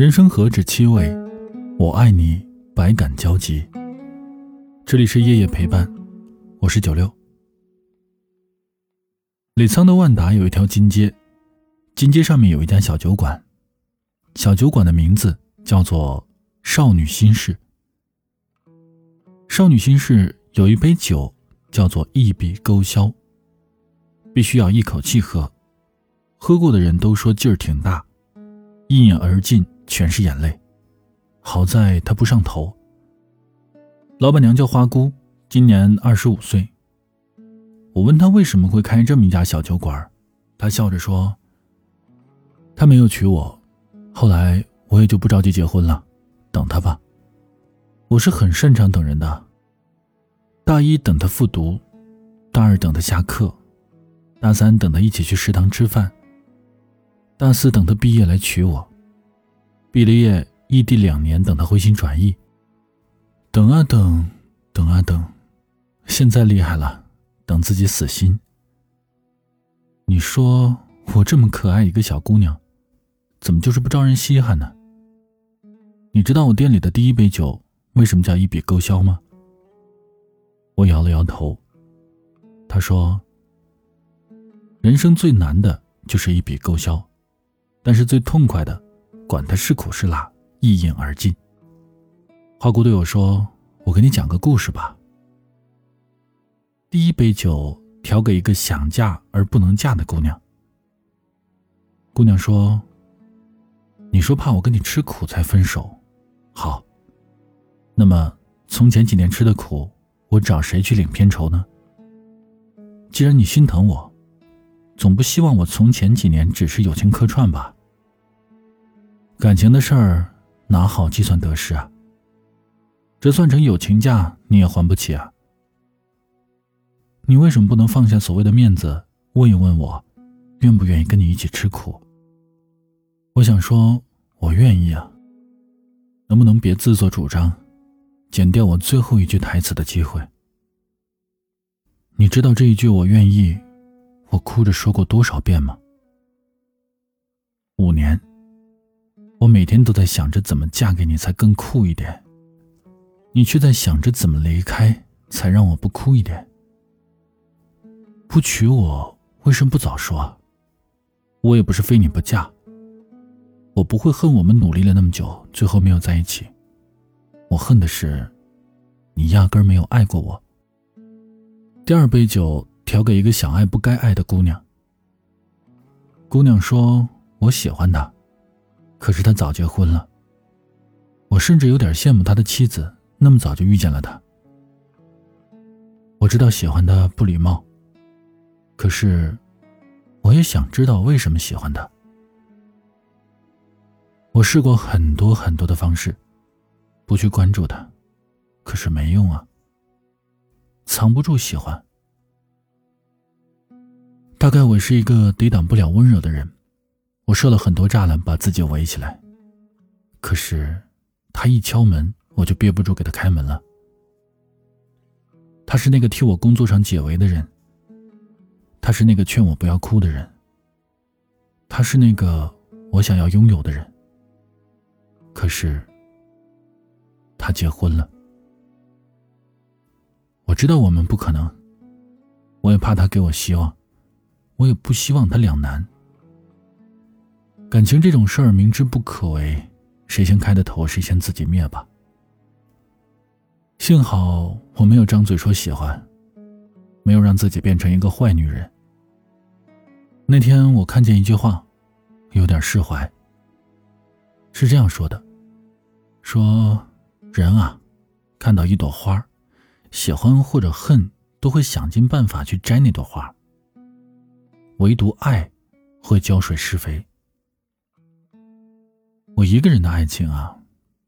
人生何止七味，我爱你百感交集。这里是夜夜陪伴，我是九六。李沧的万达有一条金街，金街上面有一家小酒馆，小酒馆的名字叫做“少女心事”。少女心事有一杯酒，叫做一笔勾销。必须要一口气喝，喝过的人都说劲儿挺大，一饮而尽，全是眼泪。好在他不上头。老板娘叫花姑，今年二十五岁。我问她为什么会开这么一家小酒馆，她笑着说：“他没有娶我，后来我也就不着急结婚了，等他吧。我是很擅长等人的。大一等他复读，大二等他下课。”大三等他一起去食堂吃饭。大四等他毕业来娶我。毕了业异地两年等他回心转意。等啊等，等啊等，现在厉害了，等自己死心。你说我这么可爱一个小姑娘，怎么就是不招人稀罕呢？你知道我店里的第一杯酒为什么叫一笔勾销吗？我摇了摇头。他说。人生最难的就是一笔勾销，但是最痛快的，管他是苦是辣，一饮而尽。花姑对我说：“我给你讲个故事吧。第一杯酒调给一个想嫁而不能嫁的姑娘。姑娘说：‘你说怕我跟你吃苦才分手，好。那么从前几年吃的苦，我找谁去领片酬呢？既然你心疼我。’”总不希望我从前几年只是友情客串吧？感情的事儿哪好计算得失啊？这算成友情价你也还不起啊？你为什么不能放下所谓的面子，问一问我，愿不愿意跟你一起吃苦？我想说，我愿意啊。能不能别自作主张，剪掉我最后一句台词的机会？你知道这一句我愿意。我哭着说过多少遍吗？五年，我每天都在想着怎么嫁给你才更酷一点，你却在想着怎么离开才让我不哭一点。不娶我，为什么不早说？我也不是非你不嫁。我不会恨我们努力了那么久，最后没有在一起。我恨的是，你压根没有爱过我。第二杯酒。调给一个想爱不该爱的姑娘。姑娘说：“我喜欢他，可是他早结婚了。我甚至有点羡慕他的妻子那么早就遇见了他。我知道喜欢他不礼貌，可是我也想知道为什么喜欢他。我试过很多很多的方式，不去关注他，可是没用啊，藏不住喜欢。”大概我是一个抵挡不了温柔的人，我设了很多栅栏把自己围起来。可是，他一敲门，我就憋不住给他开门了。他是那个替我工作上解围的人，他是那个劝我不要哭的人，他是那个我想要拥有的人。可是，他结婚了。我知道我们不可能，我也怕他给我希望。我也不希望他两难。感情这种事儿，明知不可为，谁先开的头，谁先自己灭吧。幸好我没有张嘴说喜欢，没有让自己变成一个坏女人。那天我看见一句话，有点释怀。是这样说的：说人啊，看到一朵花，喜欢或者恨，都会想尽办法去摘那朵花。唯独爱，会浇水施肥。我一个人的爱情啊，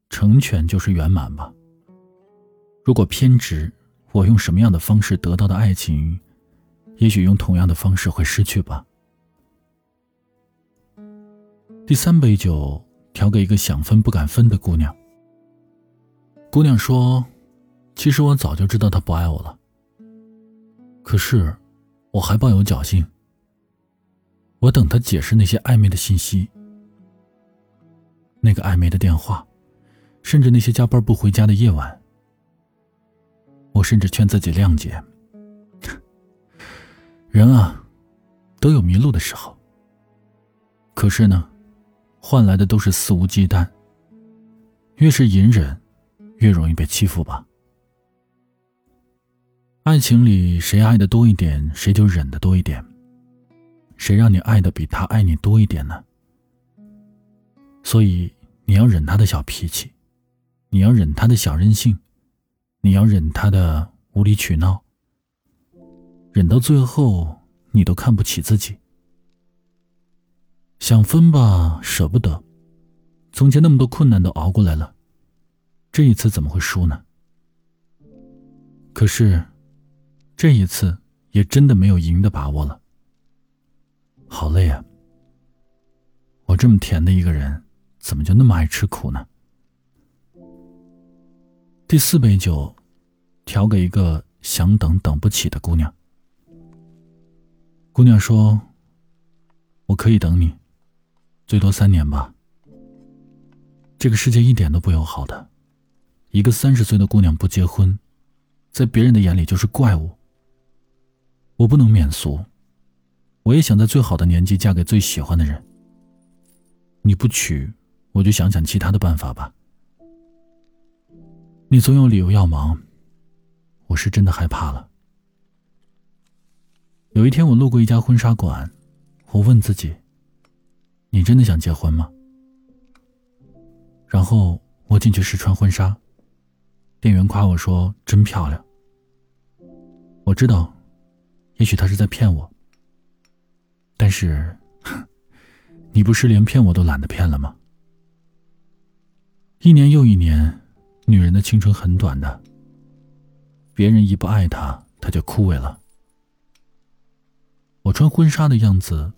成全就是圆满吧。如果偏执，我用什么样的方式得到的爱情，也许用同样的方式会失去吧。第三杯酒调给一个想分不敢分的姑娘。姑娘说：“其实我早就知道他不爱我了，可是我还抱有侥幸。”我等他解释那些暧昧的信息。那个暧昧的电话，甚至那些加班不回家的夜晚。我甚至劝自己谅解。人啊，都有迷路的时候。可是呢，换来的都是肆无忌惮。越是隐忍，越容易被欺负吧。爱情里，谁爱的多一点，谁就忍的多一点。谁让你爱的比他爱你多一点呢？所以你要忍他的小脾气，你要忍他的小任性，你要忍他的无理取闹。忍到最后，你都看不起自己。想分吧，舍不得。从前那么多困难都熬过来了，这一次怎么会输呢？可是，这一次也真的没有赢的把握了。好累啊！我这么甜的一个人，怎么就那么爱吃苦呢？第四杯酒，调给一个想等等不起的姑娘。姑娘说：“我可以等你，最多三年吧。”这个世界一点都不友好的，一个三十岁的姑娘不结婚，在别人的眼里就是怪物。我不能免俗。我也想在最好的年纪嫁给最喜欢的人。你不娶，我就想想其他的办法吧。你总有理由要忙，我是真的害怕了。有一天，我路过一家婚纱馆，我问自己：“你真的想结婚吗？”然后我进去试穿婚纱，店员夸我说：“真漂亮。”我知道，也许他是在骗我。但是，你不是连骗我都懒得骗了吗？一年又一年，女人的青春很短的。别人一不爱她，她就枯萎了。我穿婚纱的样子，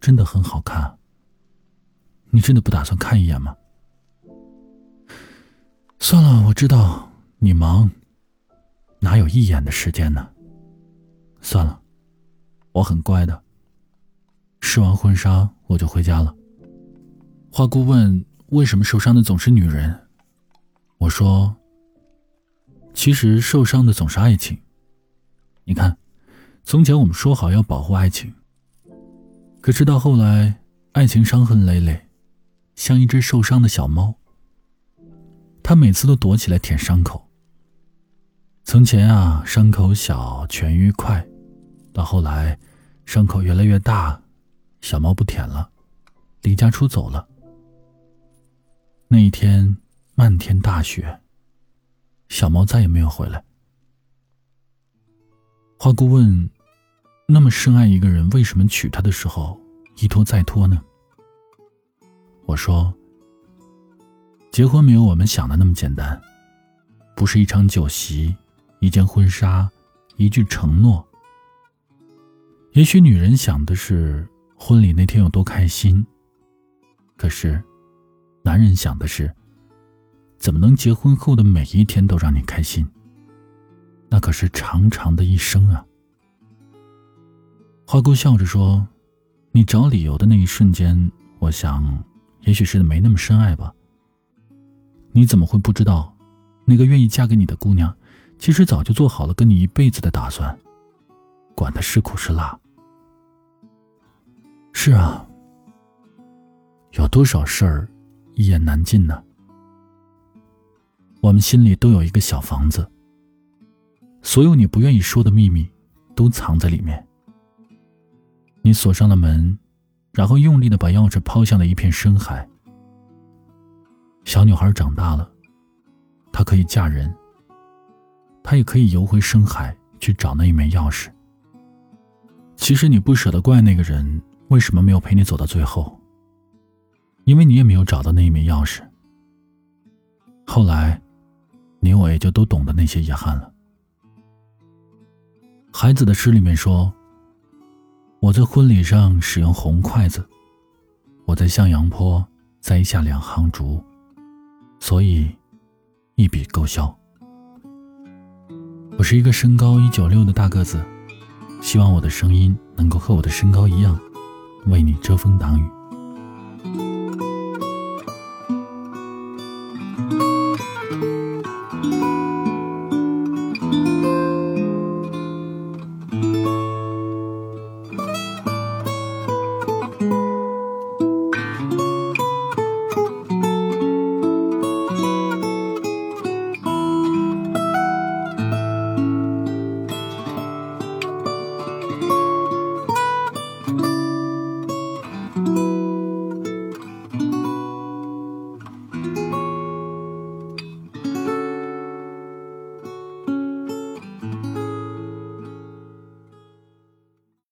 真的很好看。你真的不打算看一眼吗？算了，我知道你忙，哪有一眼的时间呢？算了，我很乖的。试完婚纱，我就回家了。花姑问：“为什么受伤的总是女人？”我说：“其实受伤的总是爱情。你看，从前我们说好要保护爱情，可是到后来，爱情伤痕累累，像一只受伤的小猫。它每次都躲起来舔伤口。从前啊，伤口小，痊愈快，到后来，伤口越来越大。”小猫不舔了，离家出走了。那一天，漫天大雪，小猫再也没有回来。花姑问：“那么深爱一个人，为什么娶她的时候一拖再拖呢？”我说：“结婚没有我们想的那么简单，不是一场酒席，一件婚纱，一句承诺。也许女人想的是。”婚礼那天有多开心？可是，男人想的是，怎么能结婚后的每一天都让你开心？那可是长长的一生啊！花姑笑着说：“你找理由的那一瞬间，我想，也许是没那么深爱吧。你怎么会不知道，那个愿意嫁给你的姑娘，其实早就做好了跟你一辈子的打算，管他是苦是辣。”是啊，有多少事儿一言难尽呢？我们心里都有一个小房子，所有你不愿意说的秘密都藏在里面。你锁上了门，然后用力的把钥匙抛向了一片深海。小女孩长大了，她可以嫁人，她也可以游回深海去找那一枚钥匙。其实你不舍得怪那个人。为什么没有陪你走到最后？因为你也没有找到那一枚钥匙。后来，你我也就都懂得那些遗憾了。孩子的诗里面说：“我在婚礼上使用红筷子，我在向阳坡栽下两行竹，所以一笔勾销。”我是一个身高一九六的大个子，希望我的声音能够和我的身高一样。为你遮风挡雨。